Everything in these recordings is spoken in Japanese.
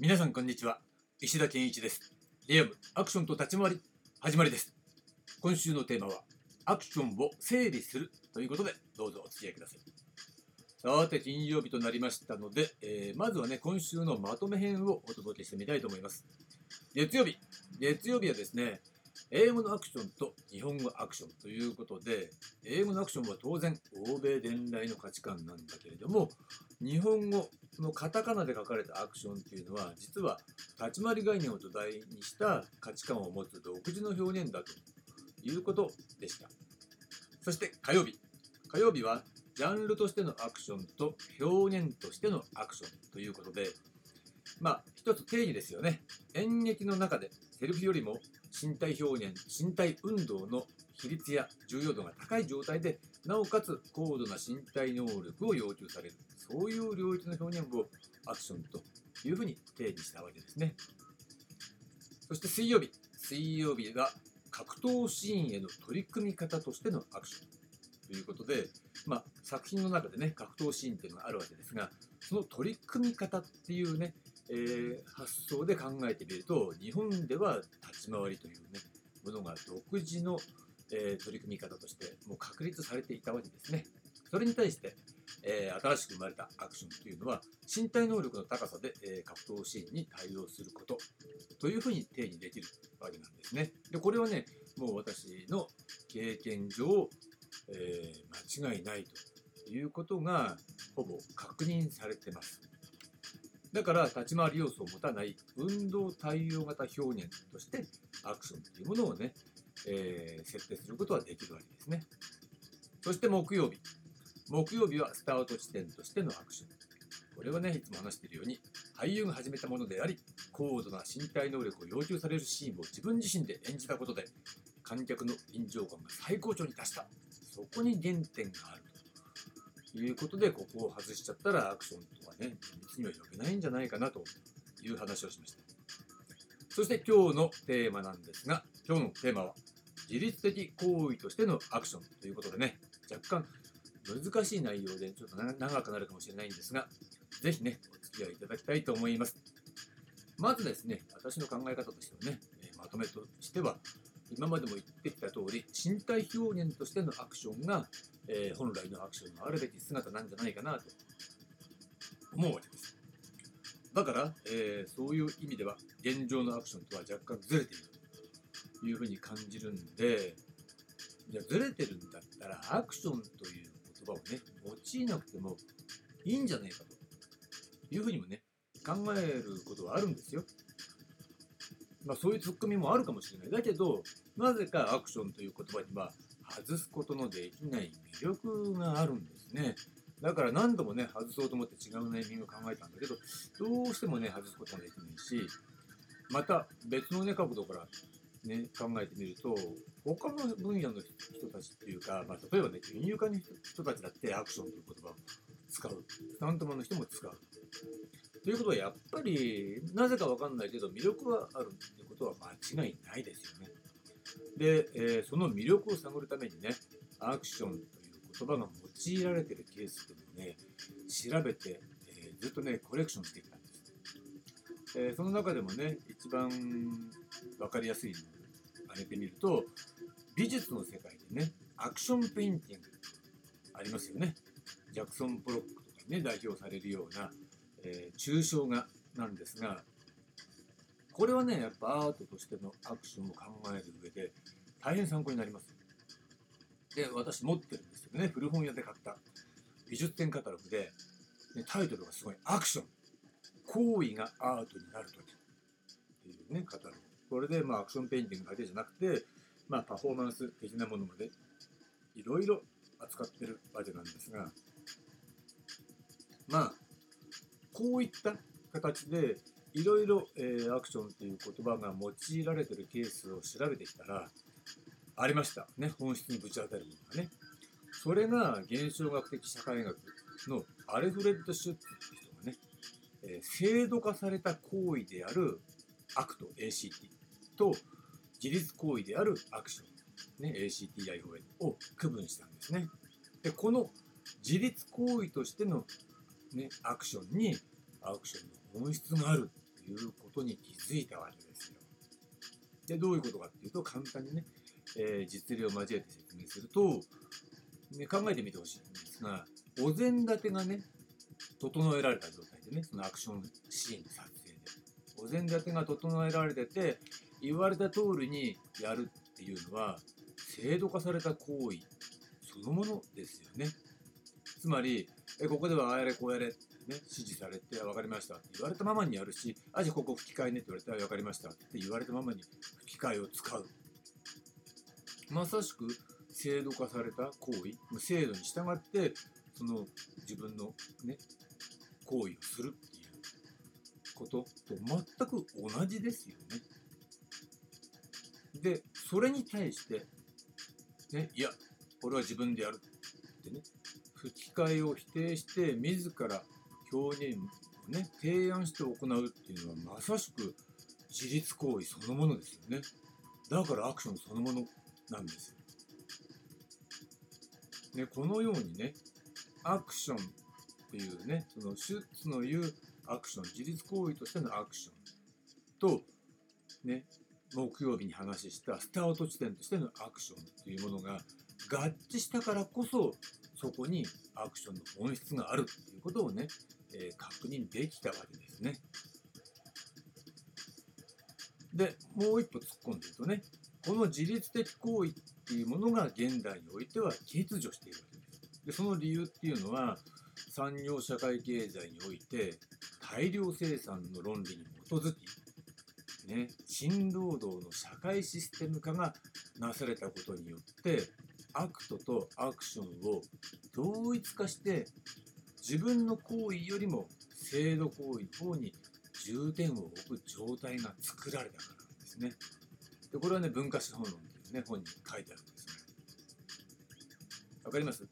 皆さんこんにちは。石田健一です。リアムアクションと立ち回り始まりです。今週のテーマはアクションを整理するということでどうぞお付き合いください。さて金曜日となりましたので、えーまずはね今週のまとめ編をお届けしてみたいと思います。月曜日月曜日はですね英語のアクションと日本語アクションということで英語のアクションは当然欧米伝来の価値観なんだけれども日本語のカタカナで書かれたアクションっていうのは実は立ち回り概念を土台にした価値観を持つ独自の表現だということでした。そして火曜日火曜日はジャンルとしてのアクションと表現としてのアクションということでまあ一つ定義ですよね。演劇の中でセリフよりも身体表現身体運動の比率や重要度が高い状態でなおかつ高度な身体能力を要求される。そういう領域の表現をアクションというふうに定義したわけですね。そして水曜日。水曜日が格闘シーンへの取り組み方としてのアクションということで、まあ、作品の中でね格闘シーンっていうのがあるわけですがその取り組み方っていうね、えー発想で考えてみると日本では立ち回りというねものが独自の、えー取り組み方としてもう確立されていたわけですね。それに対して、えー新しく生まれたアクションというのは身体能力の高さで、えー格闘シーンに対応することというふうに定義できるわけなんですね。でこれはねもう私の経験上、えー間違いないということがほぼ確認されてます。だから立ち回り要素を持たない運動対応型表現としてアクションというものをね、えー設定することはできるわけですね。そして木曜日。木曜日はスタート地点としてのアクション。これはね、いつも話しているように、俳優が始めたものであり、高度な身体能力を要求されるシーンを自分自身で演じたことで、観客の臨場感が最高潮に達した。そこに原点があるということで、ここを外しちゃったらアクションとはね、密には呼べないんじゃないかなという話をしました。そして今日のテーマなんですが、今日のテーマは、自律的行為としてのアクションということでね、若干難しい内容でちょっと長くなるかもしれないんですが、ぜひね、お付き合いいただきたいと思います。まずですね、私の考え方としてのね、まとめとしては、今までも言ってきた通り、身体表現としてのアクションが、えー本来のアクションのあるべき姿なんじゃないかなと思うわけです。だから、えーそういう意味では、現状のアクションとは若干ずれているいうふうに感じるんで、じゃずれてるんだったら、アクションという言葉をね、用いなくてもいいんじゃないかというふうにもね、考えることはあるんですよ。まあそういうツッコミもあるかもしれない。だけど、なぜかアクションという言葉には外すことのできない魅力があるんですね。だから何度もね、外そうと思って違うネーミングを考えたんだけど、どうしてもね、外すことができないし、また別のね、角度からね、考えてみると、他の分野の人たちっていうか、まあ、例えばね、金融家の人たちだってアクションという言葉を使う。スタントマンの人も使う。ということは、やっぱり、なぜかわかんないけど、魅力はあるってことは間違いないですよね。で、えーその魅力を探るためにね、アクションという言葉が用いられてるケースというのをね、調べて、えーずっとね、コレクションしてきたんです。えーその中でもね、一番分かりやすいのを挙げてみると、美術の世界でね、アクションペインティングありますよね。ジャクソン・ポロックとかにね、代表されるような、えー抽象画なんですが、これはね、やっぱアートとしてのアクションを考える上で大変参考になります。で、私持ってるんですけどね、古本屋で買った美術展カタログで、ねタイトルがすごい、アクション、行為がアートになるときっていうね、カタログ。これで、まあ、アクションペインティングだけじゃなくて、まあ、パフォーマンス的なものまでいろいろ扱ってるわけなんですが、まあ、こういった形でいろいろアクションという言葉が用いられてるケースを調べてきたら、ありました。ね、本質にぶち当たるものがね。それが現象学的社会学のアルフレッド・シュッツっていう人がね、えー制度化された行為であるアクト ACT と自律行為であるアクション、ね、ACTION を区分したんですね。でこの自律行為としての、ね、アクションにアクションの本質があるっていうことに気づいたわけですよ。でどういうことかっていうと簡単にね、えー、実例を交えて説明すると、ね、考えてみてほしいんですがお膳立てがね整えられた状態でねそのアクションシーンの撮影でお膳立てが整えられてて言われた通りにやるっていうのは制度化された行為そのものですよね。つまり、えここではあやれこうやれね、指示されて分かりましたって言われたままにやるし、あ、じゃあここ吹き替えねって言われたら分かりましたって言われたままに吹き替えを使う。まさしく制度化された行為、制度に従ってその自分のね、行為をするっていうことと全く同じですよね。で、それに対して、ね、いや、俺は自分でやるってね、吹き替えを否定して自ら表現をね提案して行うっていうのはまさしく自立行為そのものですよね。だからアクションそのものなんですよ、ね、このようにねアクションっていうねそのシュッツの言うアクション自立行為としてのアクションとね木曜日に話したスタート地点としてのアクションというものが合致したからこそそこにアクションの本質があるっていうことをね、えー、確認できたわけですね。でもう一歩突っ込んでいるとねこの自律的行為っていうものが現代においては欠如しているわけです。でその理由っていうのは産業社会経済において大量生産の論理に基づき、ね、賃労働の社会システム化がなされたことによってアクトとアクションを同一化して自分の行為よりも制度行為の方に重点を置く状態が作られたからなんですね。でこれはね文化資本論というね本に書いてあるんですね。わかります？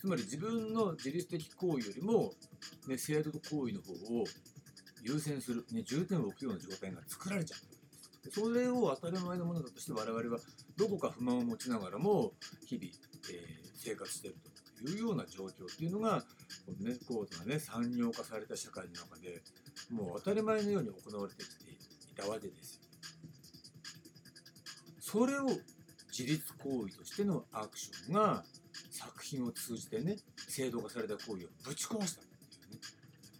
つまり自分の自律的行為よりも、ね、制度行為の方を優先する、ね、重点を置くような状態が作られちゃったわけです。それを当たり前のものだとして我々はどこか不満を持ちながらも日々、えー、生活しているというような状況っていうのがこの、ね、高度な、ね、産業化された社会の中でもう当たり前のように行われてきていたわけです。それを自立行為としてのアクションが作品を通じてね制度化された行為をぶち壊した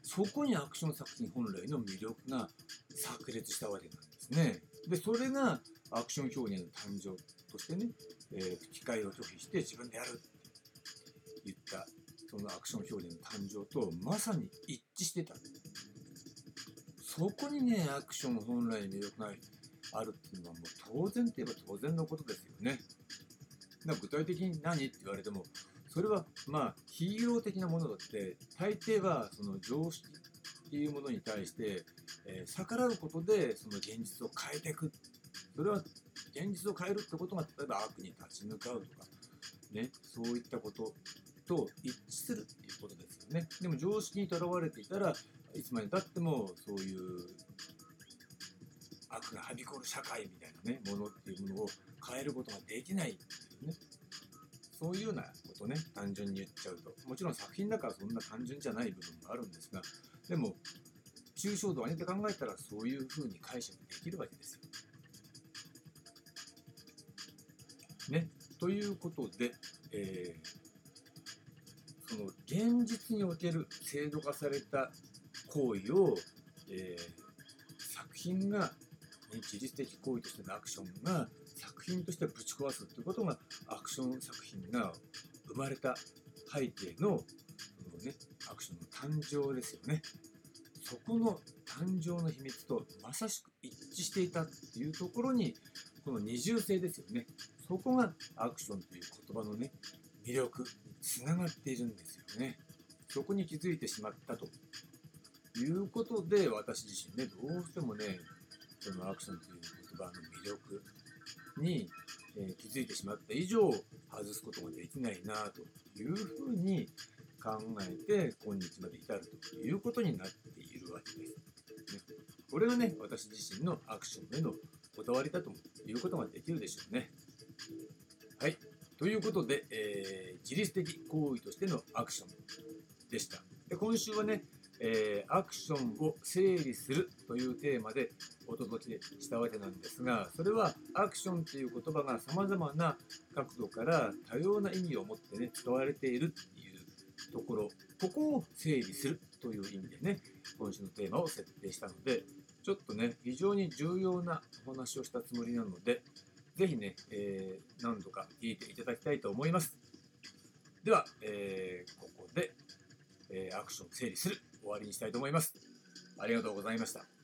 そこにアクション作品本来の魅力が炸裂したわけなんですね。でそれがアクション表現の誕生としてね、えー、吹き替えを拒否して自分でやるって言ったそのアクション表現の誕生とまさに一致してたそこにねアクション本来の魅力があるっていうのはもう当然といえば当然のことですよねだから具体的に何って言われてもそれはまあヒーロー的なものだって大抵はその常識っていうものに対して、えー、逆らうことでその現実を変えていくそれは現実を変えるってことが例えば悪に立ち向かうとか、ね、そういったことと一致するっていうことですよね。でも常識にとらわれていたらいつまでたってもそういう悪がはびこる社会みたいなねものっていうものを変えることができないっていうねそういうようなことね単純に言っちゃうともちろん作品だからそんな単純じゃない部分もあるんですがでも抽象度を上げて考えたらそういうふうに解釈できるわけですよ。ね。ということで、えー、その現実における制度化された行為を、えー、作品が、ね、自律的行為としてのアクションが作品としてぶち壊すということがアクション作品が生まれた背景のその、ね、アクションの誕生ですよね。そこの誕生の秘密とまさしく一致していたっていうところにこの二重性ですよねそこがアクションという言葉のね魅力につながっているんですよねそこに気づいてしまったということで私自身ねどうしてもねそのアクションという言葉の魅力に、えー、気づいてしまった以上外すことができないなというふうに考えて今日まで至るということになっているわけです。ね、これがね私自身のアクションへのこだわりだということができるでしょうね。はい。ということで、えー、自律的行為としてのアクションでした。で今週はね、えーアクションを整理するというテーマでお届けしたわけなんですがそれはアクションという言葉がさまざまな角度から多様な意味を持ってね使われているっていうところここを整理するという意味でね今週のテーマを設定したのでちょっとね非常に重要なお話をしたつもりなのでぜひね、えー何度か聞いていただきたいと思います。では、えーここで、えアクション整理する終わりにしたいと思います。ありがとうございました。